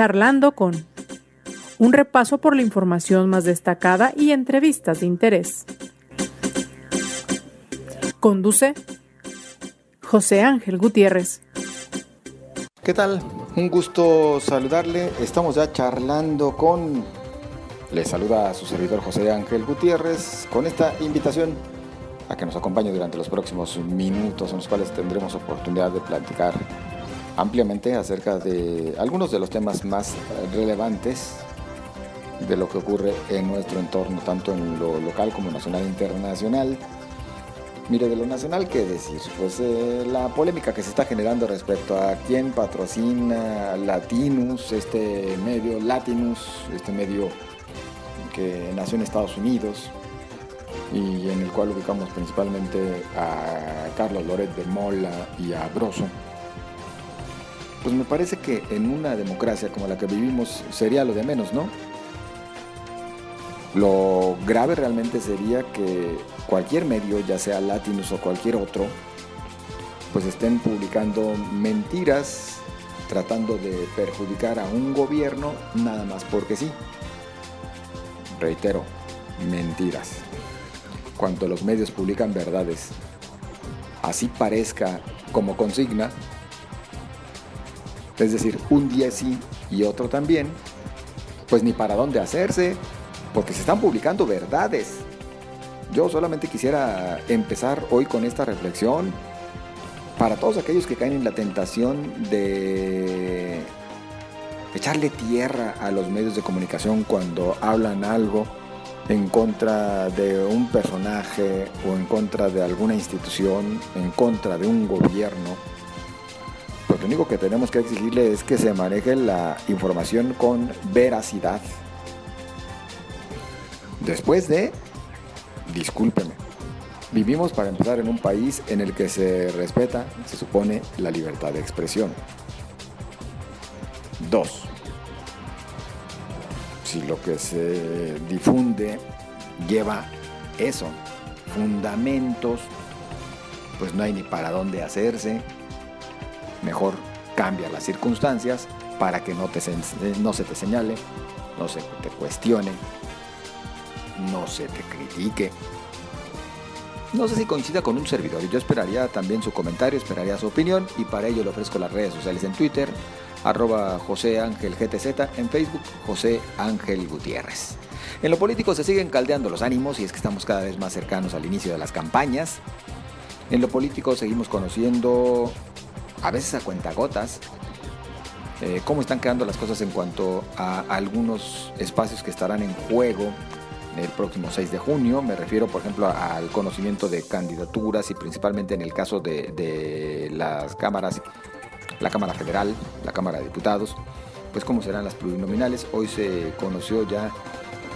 Charlando con un repaso por la información más destacada y entrevistas de interés. Conduce José Ángel Gutiérrez. ¿Qué tal? Un gusto saludarle. Estamos ya charlando con... Le saluda a su servidor José Ángel Gutiérrez con esta invitación a que nos acompañe durante los próximos minutos en los cuales tendremos oportunidad de platicar ampliamente acerca de algunos de los temas más relevantes de lo que ocurre en nuestro entorno, tanto en lo local como nacional e internacional. Mire, de lo nacional, ¿qué decir? Pues eh, la polémica que se está generando respecto a quién patrocina Latinus, este medio Latinus, este medio que nació en Estados Unidos y en el cual ubicamos principalmente a Carlos Loret de Mola y a Broso. Pues me parece que en una democracia como la que vivimos sería lo de menos, ¿no? Lo grave realmente sería que cualquier medio, ya sea Latinus o cualquier otro, pues estén publicando mentiras tratando de perjudicar a un gobierno nada más porque sí. Reitero, mentiras. Cuando los medios publican verdades, así parezca como consigna, es decir, un día sí y otro también, pues ni para dónde hacerse, porque se están publicando verdades. Yo solamente quisiera empezar hoy con esta reflexión para todos aquellos que caen en la tentación de echarle tierra a los medios de comunicación cuando hablan algo en contra de un personaje o en contra de alguna institución, en contra de un gobierno. Lo único que tenemos que exigirle es que se maneje la información con veracidad, Después de, discúlpeme, vivimos para empezar en un país en el que se respeta, se supone, la libertad de expresión. Dos, si lo que se difunde lleva eso, fundamentos, pues no hay ni para dónde hacerse. Mejor cambia las circunstancias para que no, te, no se te señale, no se te cuestione, no se te critique. No sé si coincida con un servidor yo esperaría también su comentario, esperaría su opinión y para ello le ofrezco las redes sociales en Twitter, arroba José Ángel GTZ, en Facebook José Ángel Gutiérrez. En lo político se siguen caldeando los ánimos y es que estamos cada vez más cercanos al inicio de las campañas. En lo político seguimos conociendo, a veces a cuentagotas, eh, cómo están quedando las cosas en cuanto a algunos espacios que estarán en juego el próximo 6 de junio. Me refiero, por ejemplo, al conocimiento de candidaturas y principalmente en el caso de, las cámaras, la Cámara Federal, la Cámara de Diputados, pues cómo serán las plurinominales. Hoy se conoció ya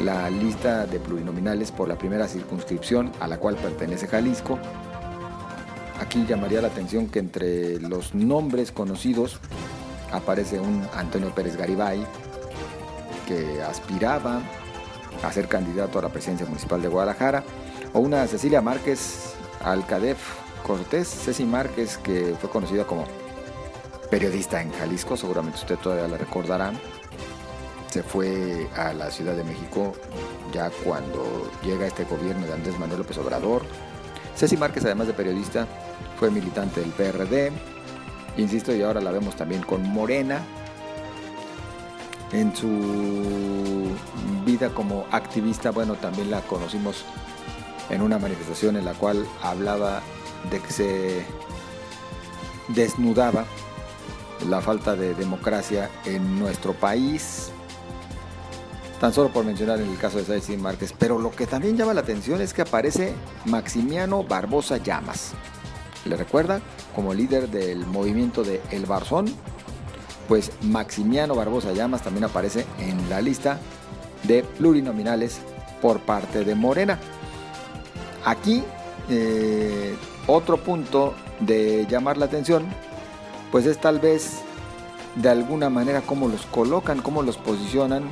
la lista de plurinominales por la primera circunscripción a la cual pertenece Jalisco. Aquí llamaría la atención que entre los nombres conocidos aparece un Antonio Pérez Garibay que aspiraba a ser candidato a la presidencia municipal de Guadalajara, o una Cecilia Márquez Alcadef Cortés, Ceci Márquez, que fue conocida como periodista en Jalisco, seguramente usted todavía la recordará. Se fue a la Ciudad de México ya cuando llega este gobierno de Andrés Manuel López Obrador. Ceci Márquez, además de periodista, fue militante del PRD, insisto, y ahora la vemos también con Morena, en su vida como activista, bueno, también la conocimos en una manifestación en la cual hablaba de que se desnudaba la falta de democracia en nuestro país. Tan solo por mencionar en el caso de Ceci Márquez, pero lo que también llama la atención es que aparece Maximiano Barbosa Llamas. ¿Le recuerda? Como líder del movimiento de El Barzón, pues Maximiano Barbosa Llamas también aparece en la lista de plurinominales por parte de Morena. Aquí eh, otro punto de llamar la atención, pues es tal vez de alguna manera cómo los colocan, cómo los posicionan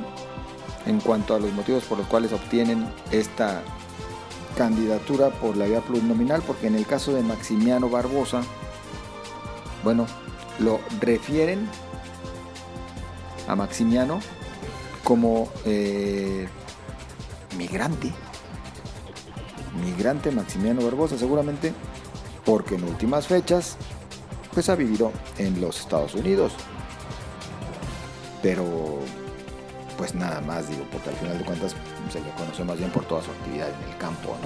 en cuanto a los motivos por los cuales obtienen esta candidatura por la vía plurinominal, porque en el caso de Maximiano Barbosa, bueno, lo refieren a Maximiano como eh, migrante. Migrante Maximiano Barbosa, seguramente porque en últimas fechas pues ha vivido en los Estados Unidos. Pero pues nada más digo, porque al final de cuentas se le conoce más bien por toda su actividad en el campo.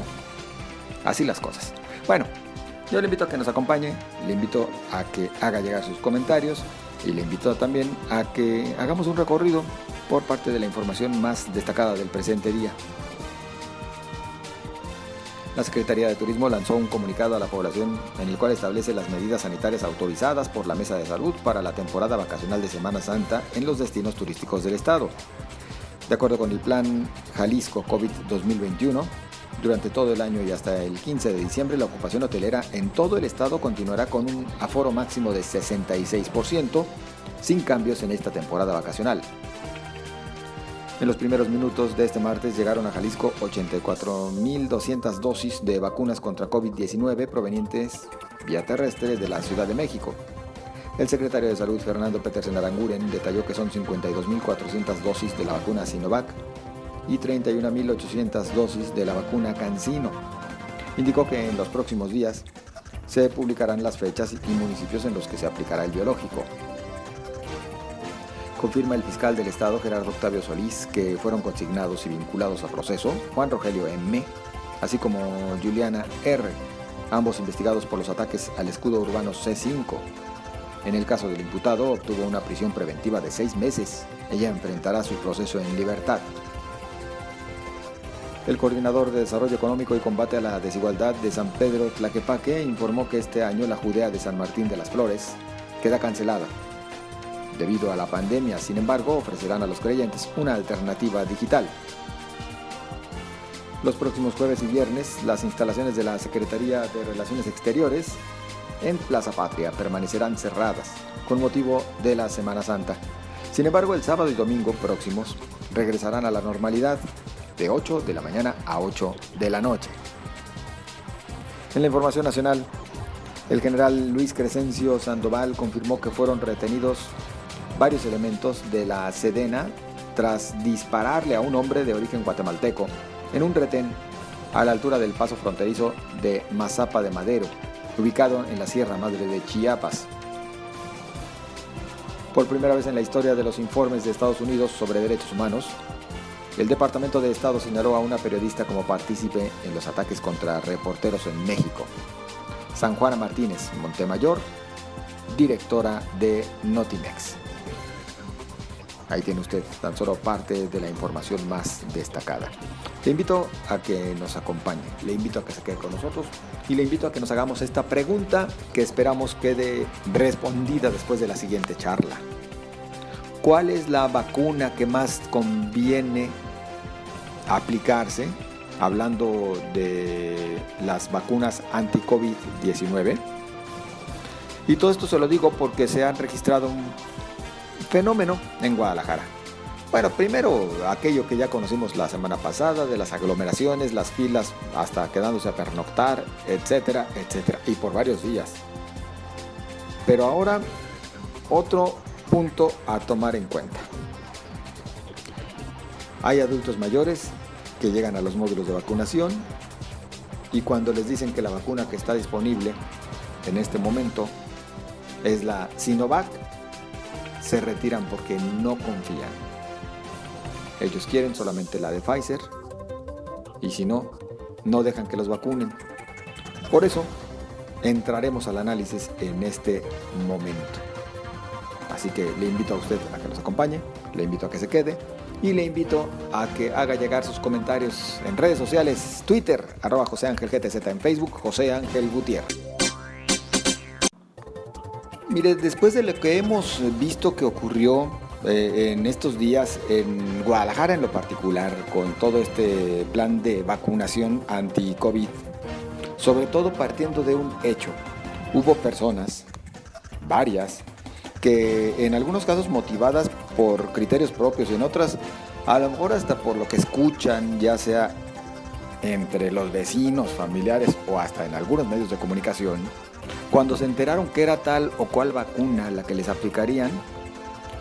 Así las cosas. Bueno, yo le invito a que nos acompañe, le invito a que haga llegar sus comentarios y le invito también a que hagamos un recorrido por parte de la información más destacada del presente día. La Secretaría de Turismo lanzó un comunicado a la población en el cual establece las medidas sanitarias autorizadas por la Mesa de Salud para la temporada vacacional de Semana Santa en los destinos turísticos del Estado. De acuerdo con el plan Jalisco COVID 2021, durante todo el año y hasta el 15 de diciembre la ocupación hotelera en todo el estado continuará con un aforo máximo de 66%, sin cambios en esta temporada vacacional. En los primeros minutos de este martes llegaron a Jalisco 84.200 dosis de vacunas contra COVID-19 provenientes vía terrestre de la Ciudad de México. El secretario de Salud Fernando Petersen Aranguren detalló que son 52.400 dosis de la vacuna Sinovac y 31.800 dosis de la vacuna CanSino. Indicó que en los próximos días se publicarán las fechas y municipios en los que se aplicará el biológico confirma el fiscal del Estado Gerardo Octavio Solís que fueron consignados y vinculados a proceso Juan Rogelio M., así como Juliana R., ambos investigados por los ataques al escudo urbano C5. En el caso del imputado obtuvo una prisión preventiva de seis meses. Ella enfrentará su proceso en libertad. El coordinador de Desarrollo Económico y Combate a la Desigualdad de San Pedro Tlaquepaque informó que este año la Judea de San Martín de las Flores queda cancelada Debido a la pandemia, sin embargo, ofrecerán a los creyentes una alternativa digital. Los próximos jueves y viernes, las instalaciones de la Secretaría de Relaciones Exteriores en Plaza Patria permanecerán cerradas con motivo de la Semana Santa. Sin embargo, el sábado y domingo próximos regresarán a la normalidad de 8 de la mañana a 8 de la noche. En la información nacional, el general Luis Crescencio Sandoval confirmó que fueron retenidos varios elementos de la Sedena tras dispararle a un hombre de origen guatemalteco en un retén a la altura del paso fronterizo de Mazapa de Madero, ubicado en la Sierra Madre de Chiapas. Por primera vez en la historia de los informes de Estados Unidos sobre derechos humanos, el Departamento de Estado señaló a una periodista como partícipe en los ataques contra reporteros en México. San Juana Martínez Montemayor, directora de Notimex. Ahí tiene usted tan solo parte de la información más destacada. Le invito a que nos acompañe, le invito a que se quede con nosotros y le invito a que nos hagamos esta pregunta que esperamos quede respondida después de la siguiente charla. ¿Cuál es la vacuna que más conviene aplicarse? Hablando de las vacunas anti-COVID-19. Y todo esto se lo digo porque se han registrado un fenómeno en Guadalajara. Bueno, primero aquello que ya conocimos la semana pasada de las aglomeraciones, las filas hasta quedándose a pernoctar, etcétera, etcétera, y por varios días. Pero ahora otro punto a tomar en cuenta. Hay adultos mayores que llegan a los módulos de vacunación y cuando les dicen que la vacuna que está disponible en este momento es la Sinovac, se retiran porque no confían. Ellos quieren solamente la de Pfizer y si no, no dejan que los vacunen. Por eso, entraremos al análisis en este momento. Así que le invito a usted a que nos acompañe, le invito a que se quede y le invito a que haga llegar sus comentarios en redes sociales, Twitter, arroba José Ángel GTZ en Facebook, José Ángel Gutiérrez. Mire, después de lo que hemos visto que ocurrió eh, en estos días en Guadalajara en lo particular, con todo este plan de vacunación anti-COVID, sobre todo partiendo de un hecho, hubo personas, varias, que en algunos casos motivadas por criterios propios y en otras a lo mejor hasta por lo que escuchan, ya sea entre los vecinos, familiares o hasta en algunos medios de comunicación, cuando se enteraron que era tal o cual vacuna la que les aplicarían,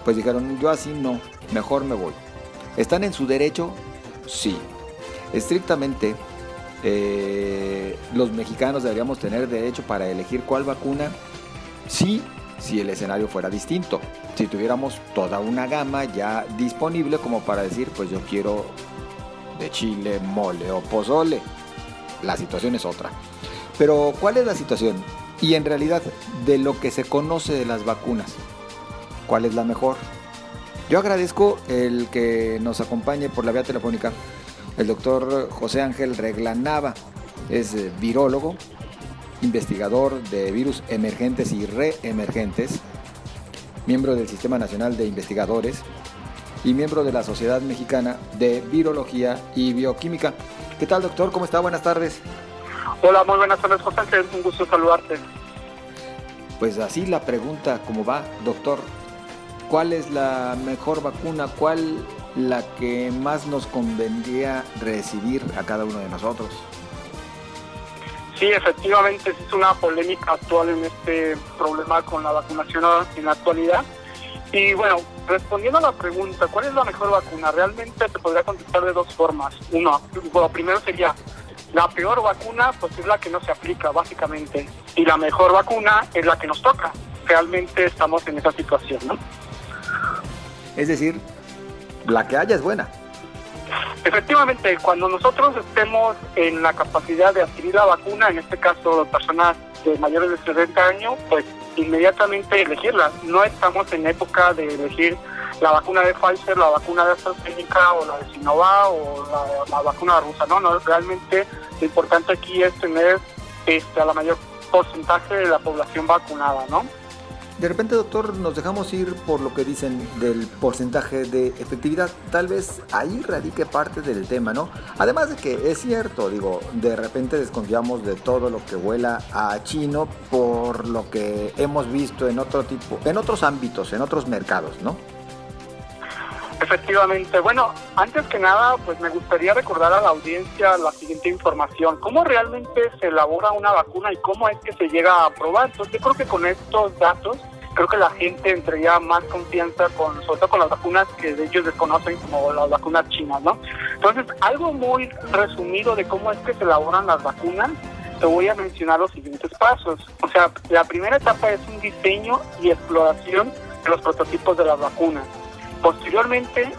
pues dijeron, yo así no, mejor me voy. ¿Están en su derecho? Sí. Estrictamente, eh, los mexicanos deberíamos tener derecho para elegir cuál vacuna. Sí, si el escenario fuera distinto. Si tuviéramos toda una gama ya disponible como para decir, pues yo quiero de chile, mole o pozole. La situación es otra. Pero ¿cuál es la situación? Y en realidad, de lo que se conoce de las vacunas, ¿cuál es la mejor? Yo agradezco el que nos acompañe por la vía telefónica el doctor José Ángel Reglanava. Es eh, virólogo, investigador de virus emergentes y reemergentes, miembro del Sistema Nacional de Investigadores y miembro de la Sociedad Mexicana de Virología y Bioquímica. ¿Qué tal, doctor? ¿Cómo está? Buenas tardes. Hola, muy buenas tardes, José Ángel. Un gusto saludarte. Pues así la pregunta, ¿cómo va, doctor? ¿Cuál es la mejor vacuna? ¿Cuál la que más nos convendría recibir a cada uno de nosotros? Sí, efectivamente es una polémica actual en este problema con la vacunación en la actualidad. Y bueno, respondiendo a la pregunta, ¿cuál es la mejor vacuna? Realmente te podría contestar de dos formas. Uno, lo primero sería, la peor vacuna pues es la que no se aplica básicamente. Y la mejor vacuna es la que nos toca. Realmente estamos en esa situación, ¿no? Es decir, la que haya es buena. Efectivamente, cuando nosotros estemos en la capacidad de adquirir la vacuna, en este caso personas de mayores de 60 años, pues inmediatamente elegirla. No estamos en época de elegir la vacuna de Pfizer, la vacuna de AstraZeneca o la de Sinovac o la, vacuna rusa. No, no, realmente lo importante aquí es tener este, a la mayor porcentaje de la población vacunada, ¿no? De repente, doctor, nos dejamos ir por lo que dicen del porcentaje de efectividad. Tal vez ahí radique parte del tema, ¿no? Además de que es cierto, digo, de repente desconfiamos de todo lo que vuela a chino por lo que hemos visto en otro tipo, en otros ámbitos, en otros mercados, ¿no? Efectivamente. Bueno, antes que nada, pues me gustaría recordar a la audiencia la siguiente información. ¿Cómo realmente se elabora una vacuna y cómo es que se llega a probar? Entonces, yo creo que con estos datos, creo que la gente entraría más confianza con, sobre todo con las vacunas que ellos desconocen como las vacunas chinas, ¿no? Entonces, algo muy resumido de cómo es que se elaboran las vacunas, te voy a mencionar los siguientes pasos. O sea, la primera etapa es un diseño y exploración de los prototipos de las vacunas. Posteriormente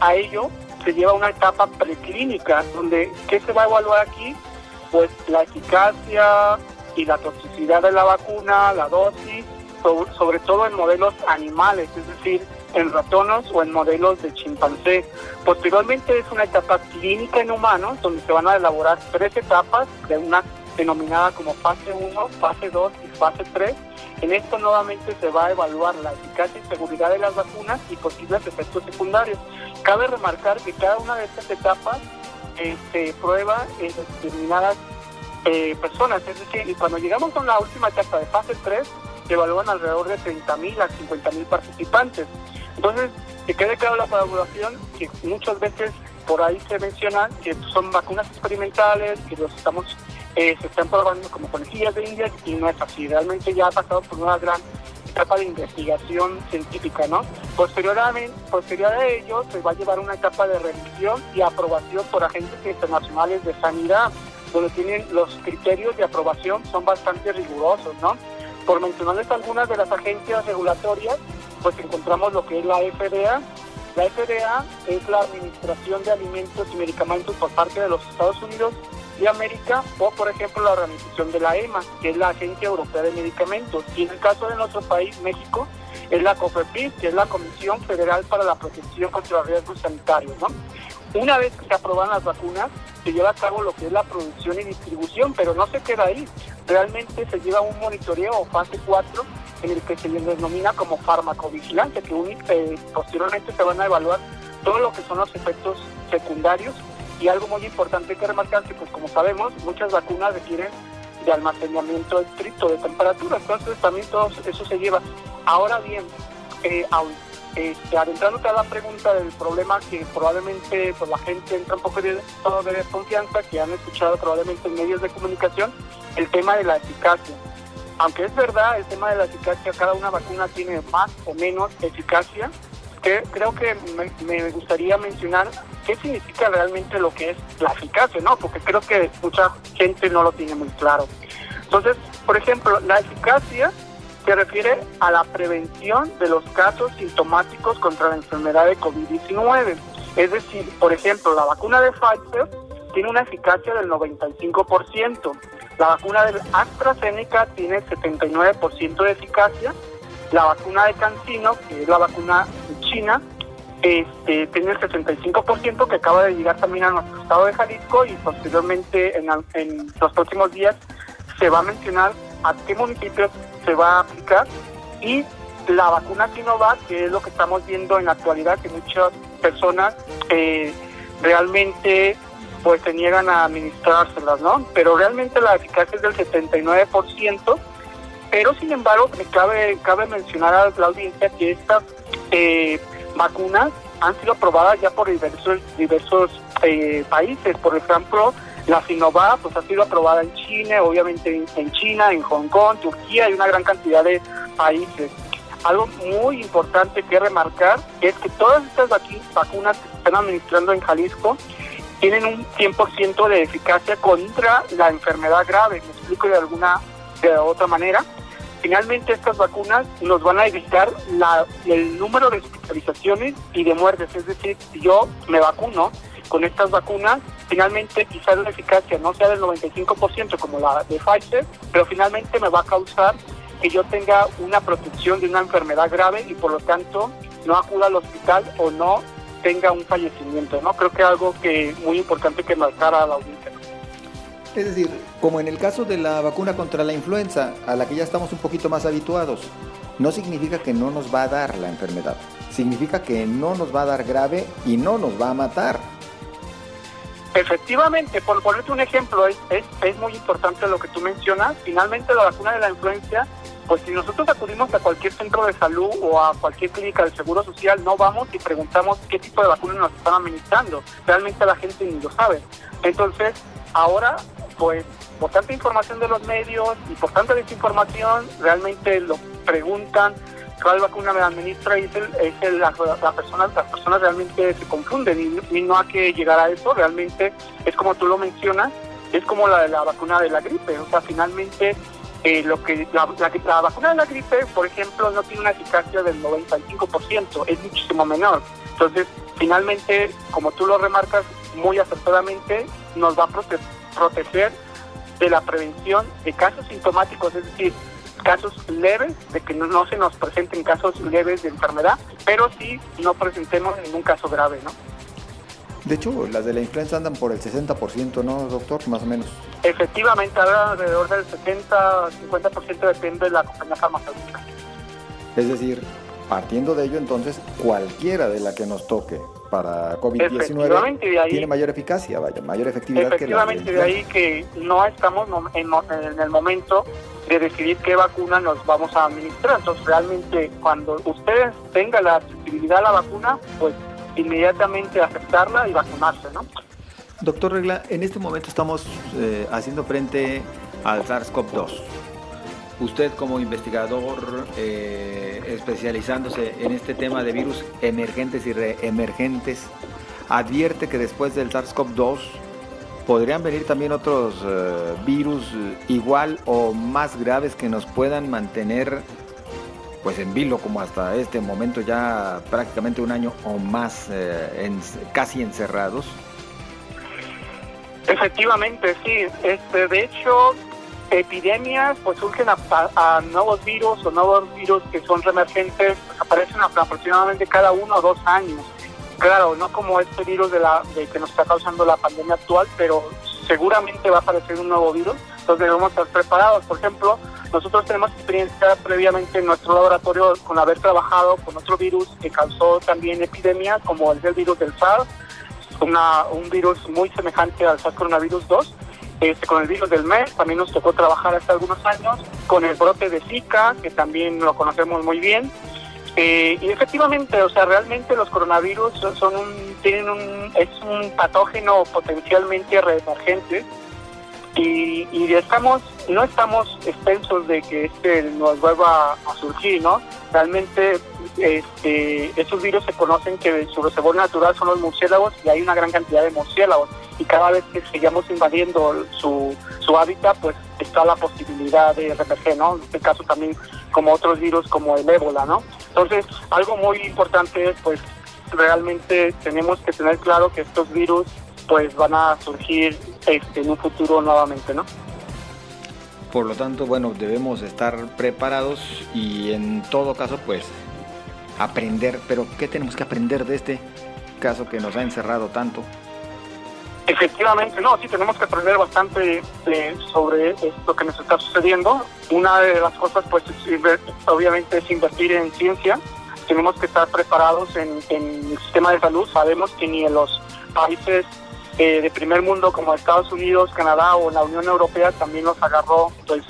a ello se lleva una etapa preclínica donde ¿qué se va a evaluar aquí? Pues la eficacia y la toxicidad de la vacuna, la dosis, sobre todo en modelos animales, es decir, en ratones o en modelos de chimpancé. Posteriormente es una etapa clínica en humanos donde se van a elaborar tres etapas de una denominada como fase 1, fase 2 y fase 3 en esto nuevamente se va a evaluar la eficacia y seguridad de las vacunas y posibles efectos secundarios. Cabe remarcar que cada una de estas etapas eh, se prueba en determinadas eh, personas, es decir, cuando llegamos a la última etapa de fase 3, se evalúan alrededor de 30.000 a 50.000 participantes. Entonces, que quede claro la población que muchas veces por ahí se menciona que son vacunas experimentales, que los estamos eh, se están probando como conejillas de India y no es así. Realmente ya ha pasado por una gran etapa de investigación científica, ¿no? Posteriormente, posterior a ello, se va a llevar una etapa de revisión y aprobación por agentes internacionales de sanidad, donde tienen los criterios de aprobación son bastante rigurosos, ¿no? Por mencionarles algunas de las agencias regulatorias, pues encontramos lo que es la FDA. La FDA es la Administración de Alimentos y Medicamentos por parte de los Estados Unidos de América o, por ejemplo, la organización de la EMA, que es la Agencia Europea de Medicamentos. Y en el caso de nuestro país, México, es la COFEPRIS, que es la Comisión Federal para la Protección contra los Riesgos Sanitarios. ¿no? Una vez que se aprueban las vacunas, se lleva a cabo lo que es la producción y distribución, pero no se queda ahí. Realmente se lleva un monitoreo fase 4 en el que se les denomina como farmacovigilante, que eh, posteriormente se van a evaluar todo lo que son los efectos secundarios y algo muy importante que remarcar que, pues como sabemos, muchas vacunas requieren de almacenamiento estricto de temperatura, entonces también todo eso se lleva. Ahora bien, eh, este, adentrándote a la pregunta del problema que probablemente pues, la gente entra un poco de, de desconfianza, que han escuchado probablemente en medios de comunicación, el tema de la eficacia. Aunque es verdad, el tema de la eficacia, cada una vacuna tiene más o menos eficacia, que, creo que me, gustaría mencionar qué significa realmente lo que es la eficacia, ¿no? Porque creo que mucha gente no lo tiene muy claro. Entonces, por ejemplo, la eficacia se refiere a la prevención de los casos sintomáticos contra la enfermedad de COVID-19. Es decir, por ejemplo, la vacuna de Pfizer tiene una eficacia del 95%, la vacuna de AstraZeneca tiene 79% de eficacia la vacuna de Cancino, que es la vacuna china, este, tiene el 65% que acaba de llegar también a nuestro estado de Jalisco y posteriormente en, los próximos días se va a mencionar a qué municipios se va a aplicar y la vacuna Sinovac, que es lo que estamos viendo en la actualidad, que muchas personas eh, realmente pues se niegan a administrárselas, ¿no? Pero realmente la eficacia es del 79%, pero sin embargo, me cabe, cabe mencionar a la audiencia que estas eh, vacunas han sido aprobadas ya por diversos, diversos eh, países. Por ejemplo, la Sinovac pues, ha sido aprobada en China, obviamente en China, en Hong Kong, Turquía y una gran cantidad de países. Algo muy importante que remarcar es que todas estas vacunas que se están administrando en Jalisco tienen un 100% de eficacia contra la enfermedad grave. Me explico de alguna de otra manera. Finalmente estas vacunas nos van a evitar el número de hospitalizaciones y de muertes. Es decir, si yo me vacuno con estas vacunas, finalmente quizás la eficacia no sea del 95% como la de Pfizer, pero finalmente me va a causar que yo tenga una protección de una enfermedad grave y por lo tanto no acuda al hospital o no tenga un fallecimiento. no Creo que algo que muy importante que marcar a la audiencia. Es decir, como en el caso de la vacuna contra la influenza, a la que ya estamos un poquito más habituados, no significa que no nos va a dar la enfermedad. Significa que no nos va a dar grave y no nos va a matar. Efectivamente, por ponerte un ejemplo, es, es, muy importante lo que tú mencionas. Finalmente, la vacuna de la influenza, pues si nosotros acudimos a cualquier centro de salud o a cualquier clínica del Seguro Social, no vamos y preguntamos qué tipo de vacuna nos están administrando. Realmente la gente ni lo sabe. Entonces, ahora pues por tanta información de los medios y por tanta desinformación, realmente lo preguntan cuál vacuna me administra y es, es la, persona, las personas realmente se confunden y, no hay que llegar a eso, realmente es como tú lo mencionas, es como la de la vacuna de la gripe, o sea, finalmente eh, lo que la, la, vacuna de la gripe, por ejemplo, no tiene una eficacia del 95%, es muchísimo menor. Entonces, finalmente, como tú lo remarcas muy acertadamente, nos va a proteger proteger de la prevención de casos sintomáticos, es decir, casos leves, de que no, se nos presenten casos leves de enfermedad, pero sí no presentemos ningún caso grave, ¿no? De hecho, las de la influenza andan por el 60%, ¿no, doctor? Más o menos. Efectivamente, alrededor del 70-50% depende de la compañía farmacéutica. Es decir, partiendo de ello, entonces, cualquiera de la que nos toque, para COVID-19 tiene mayor eficacia, vaya, mayor efectividad Efectivamente, que la de ahí que no estamos en, en, el momento de decidir qué vacuna nos vamos a administrar. Entonces, realmente, cuando ustedes tengan la accesibilidad a la vacuna, pues inmediatamente aceptarla y vacunarse, ¿no? Doctor Regla, en este momento estamos eh, haciendo frente al SARS-CoV-2 usted como investigador eh, especializándose en este tema de virus emergentes y reemergentes, advierte que después del SARS-CoV-2 podrían venir también otros eh, virus igual o más graves que nos puedan mantener pues en vilo como hasta este momento ya prácticamente un año o más eh, casi encerrados. Efectivamente, sí. Este, de hecho, epidemias pues surgen a, nuevos virus o nuevos virus que son reemergentes, pues, aparecen aproximadamente cada uno o dos años. Claro, no como este virus de la de que nos está causando la pandemia actual, pero seguramente va a aparecer un nuevo virus, entonces debemos estar preparados. Por ejemplo, nosotros tenemos experiencia previamente en nuestro laboratorio con haber trabajado con otro virus que causó también epidemias, como el virus del SARS, una, un virus muy semejante al SARS coronavirus 2 este, con el virus del MERS también nos tocó trabajar hace algunos años, con el brote de Zika, que también lo conocemos muy bien. Eh, y efectivamente, o sea, realmente los coronavirus son un, tienen un, es un patógeno potencialmente reemergente y, y estamos no estamos expensos de que este nos vuelva a surgir, ¿no? Realmente este, estos virus se conocen que su reservorio natural son los murciélagos y hay una gran cantidad de murciélagos y cada vez que sigamos invadiendo su, su hábitat, pues está la posibilidad de reemerger, ¿no? En este caso también como otros virus como el ébola, ¿no? Entonces, algo muy importante, pues realmente tenemos que tener claro que estos virus pues van a surgir este, en un futuro nuevamente, ¿no? Por lo tanto, bueno, debemos estar preparados y en todo caso, pues, aprender. Pero, ¿qué tenemos que aprender de este caso que nos ha encerrado tanto? Efectivamente, no, sí tenemos que aprender bastante eh, sobre lo que nos está sucediendo. Una de las cosas, pues, obviamente es invertir en ciencia. Tenemos que estar preparados en, en el sistema de salud. Sabemos que ni en los países eh, de primer mundo como Estados Unidos, Canadá o la Unión Europea también nos agarró pues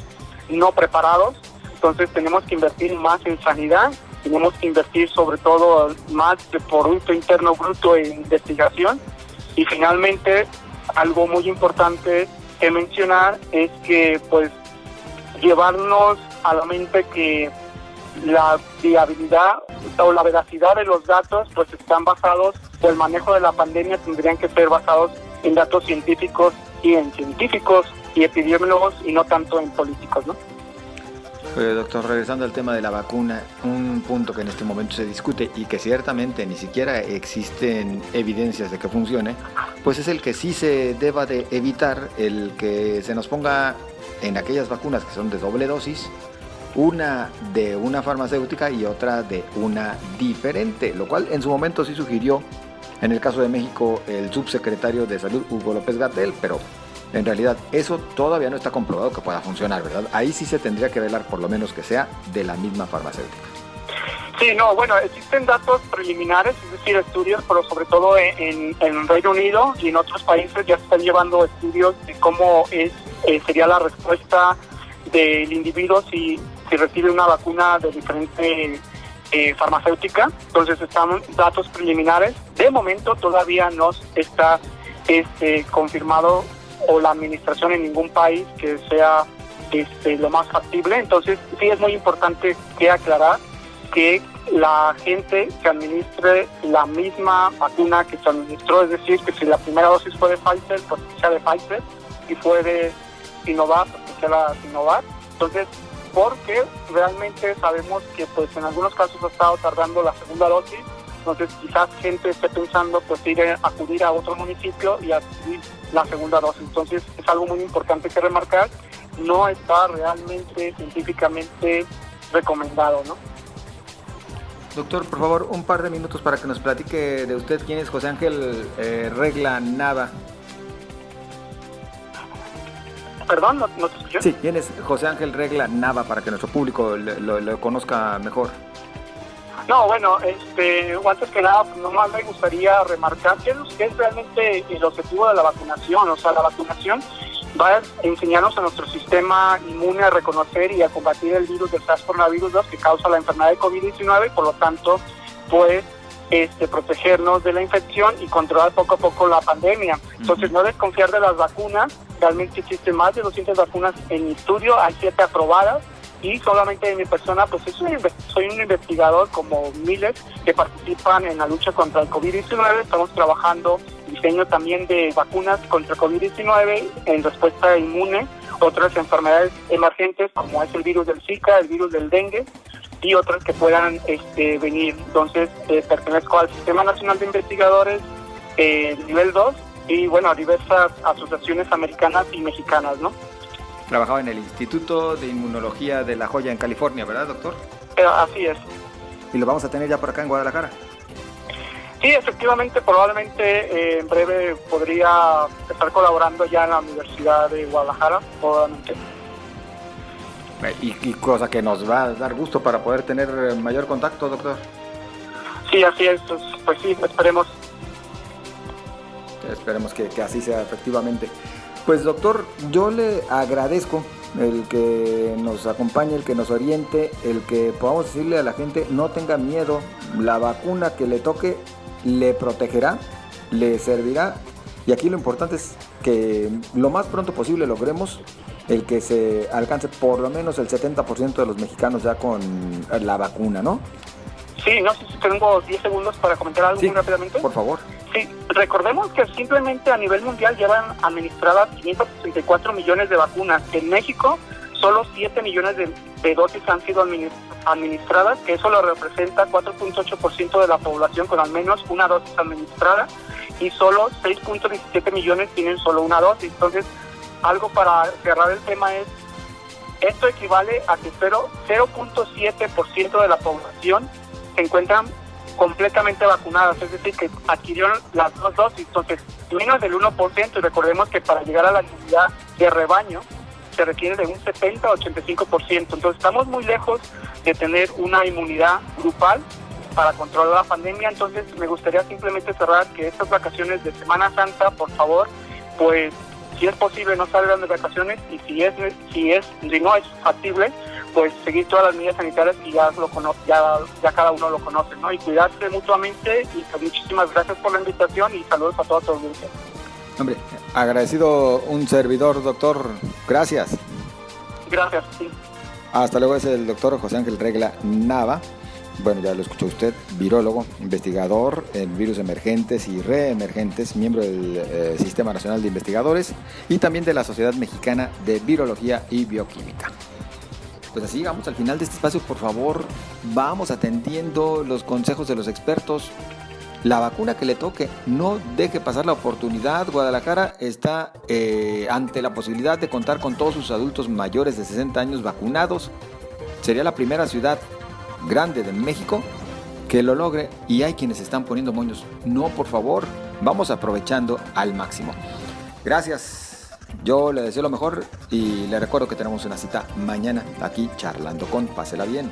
no preparados. Entonces tenemos que invertir más en sanidad, tenemos que invertir sobre todo más de Producto Interno Bruto en investigación y finalmente algo muy importante que mencionar es que pues llevarnos a la mente que la viabilidad o la veracidad de los datos pues están basados o el manejo de la pandemia tendrían que ser basados en datos científicos y en científicos y epidemiólogos y no tanto en políticos, ¿no? doctor, regresando al tema de la vacuna, un punto que en este momento se discute y que ciertamente ni siquiera existen evidencias de que funcione, pues es el que sí se deba de evitar el que se nos ponga en aquellas vacunas que son de doble dosis, una de una farmacéutica y otra de una diferente, lo cual en su momento sí sugirió en el caso de México, el subsecretario de Salud, Hugo López Gatel, pero en realidad eso todavía no está comprobado que pueda funcionar, ¿verdad? Ahí sí se tendría que velar por lo menos que sea de la misma farmacéutica. Sí, no, bueno, existen datos preliminares, es decir, estudios, pero sobre todo en, en Reino Unido y en otros países ya se están llevando estudios de cómo es eh, sería la respuesta del individuo si, si recibe una vacuna de diferente eh, farmacéutica. Entonces están datos preliminares. De momento todavía no está este, confirmado o la administración en ningún país que sea este, lo más factible. Entonces sí es muy importante que aclarar que la gente que administre la misma vacuna que se administró, es decir, que si la primera dosis fue de Pfizer, pues que sea de Pfizer, y fue de Sinovac, pues que sea la Sinovac. Entonces porque realmente sabemos que pues en algunos casos ha estado tardando la segunda dosis, entonces quizás gente esté pensando pues ir a acudir a otro municipio y adquirir la segunda dosis. Entonces es algo muy importante que remarcar, no está realmente científicamente recomendado, ¿no? Doctor, por favor, un par de minutos para que nos platique de usted quién es José Ángel eh, Regla Nava. Perdón, ¿no, te escuché? Sí, ¿quién es José Ángel Regla Nava para que nuestro público lo, conozca mejor? No, bueno, este, antes que nada, pues, nomás me gustaría remarcar que es, realmente el objetivo de la vacunación. O sea, la vacunación va a enseñarnos a nuestro sistema inmune a reconocer y a combatir el virus del SARS-CoV-2 que causa la enfermedad de COVID-19 por lo tanto, pues este, protegernos de la infección y controlar poco a poco la pandemia. Entonces, no desconfiar de las vacunas. Realmente existen más de 200 vacunas en estudio, hay siete aprobadas y solamente en mi persona, pues soy un investigador como miles que participan en la lucha contra el COVID-19. Estamos trabajando diseño también de vacunas contra COVID-19 en respuesta inmune, otras enfermedades emergentes como es el virus del Zika, el virus del dengue y otras que puedan este, venir. Entonces, eh, pertenezco al Sistema Nacional de Investigadores eh, nivel 2 y bueno, a diversas asociaciones americanas y mexicanas, ¿no? Trabajaba en el Instituto de Inmunología de La Joya en California, ¿verdad, doctor? Eh, así es. ¿Y lo vamos a tener ya por acá en Guadalajara? Sí, efectivamente, probablemente en breve podría estar colaborando ya en la Universidad de Guadalajara, probablemente. Y, cosa que nos va a dar gusto para poder tener eh, mayor contacto, doctor. Sí, así es. Pues, pues sí, esperemos. Esperemos que, así sea efectivamente. Pues doctor, yo le agradezco el que nos acompañe, el que nos oriente, el que podamos decirle a la gente no tenga miedo, la vacuna que le toque le protegerá, le servirá y aquí lo importante es que lo más pronto posible logremos el que se alcance por lo menos el 70% de los mexicanos ya con la vacuna, ¿no? Sí, no sé si tengo 10 segundos para comentar algo muy rápidamente. Por favor. Sí, recordemos que simplemente a nivel mundial llevan administradas 564 millones de vacunas. En México, solo 7 millones de, dosis han sido administradas, que eso lo representa 4.8% de la población con al menos una dosis administrada, y solo 6.17 millones tienen solo una dosis. Entonces, algo para cerrar el tema es, esto equivale a que 0.7% de la población se encuentran completamente vacunadas, es decir, que adquirieron las dos dosis, entonces menos del 1% y recordemos que para llegar a la inmunidad de rebaño se requiere de un 70 a 85%, entonces estamos muy lejos de tener una inmunidad grupal para controlar la pandemia, entonces me gustaría simplemente cerrar que estas vacaciones de Semana Santa, por favor, pues si es posible no salgan de vacaciones y si es si es si no es factible pues seguir todas las medidas sanitarias y ya lo ya, ya cada uno lo conoce, ¿no? Y cuidarse mutuamente y pues muchísimas gracias por la invitación y saludos a todos los audiencia. Hombre, agradecido un servidor, doctor. Gracias. Gracias, sí. Hasta luego es el doctor José Ángel Regla Nava. Bueno, ya lo escuchó usted, virólogo, investigador en virus emergentes y reemergentes, miembro del eh, Sistema Nacional de Investigadores y también de la Sociedad Mexicana de Virología y Bioquímica. Pues así llegamos al final de este espacio. Por favor, vamos atendiendo los consejos de los expertos. La vacuna que le toque, no deje pasar la oportunidad. Guadalajara está eh, ante la posibilidad de contar con todos sus adultos mayores de 60 años vacunados. Sería la primera ciudad grande de México que lo logre y hay quienes están poniendo moños. No, por favor, vamos aprovechando al máximo. Gracias. Yo le deseo lo mejor y le recuerdo que tenemos una cita mañana aquí charlando con Pásela Bien.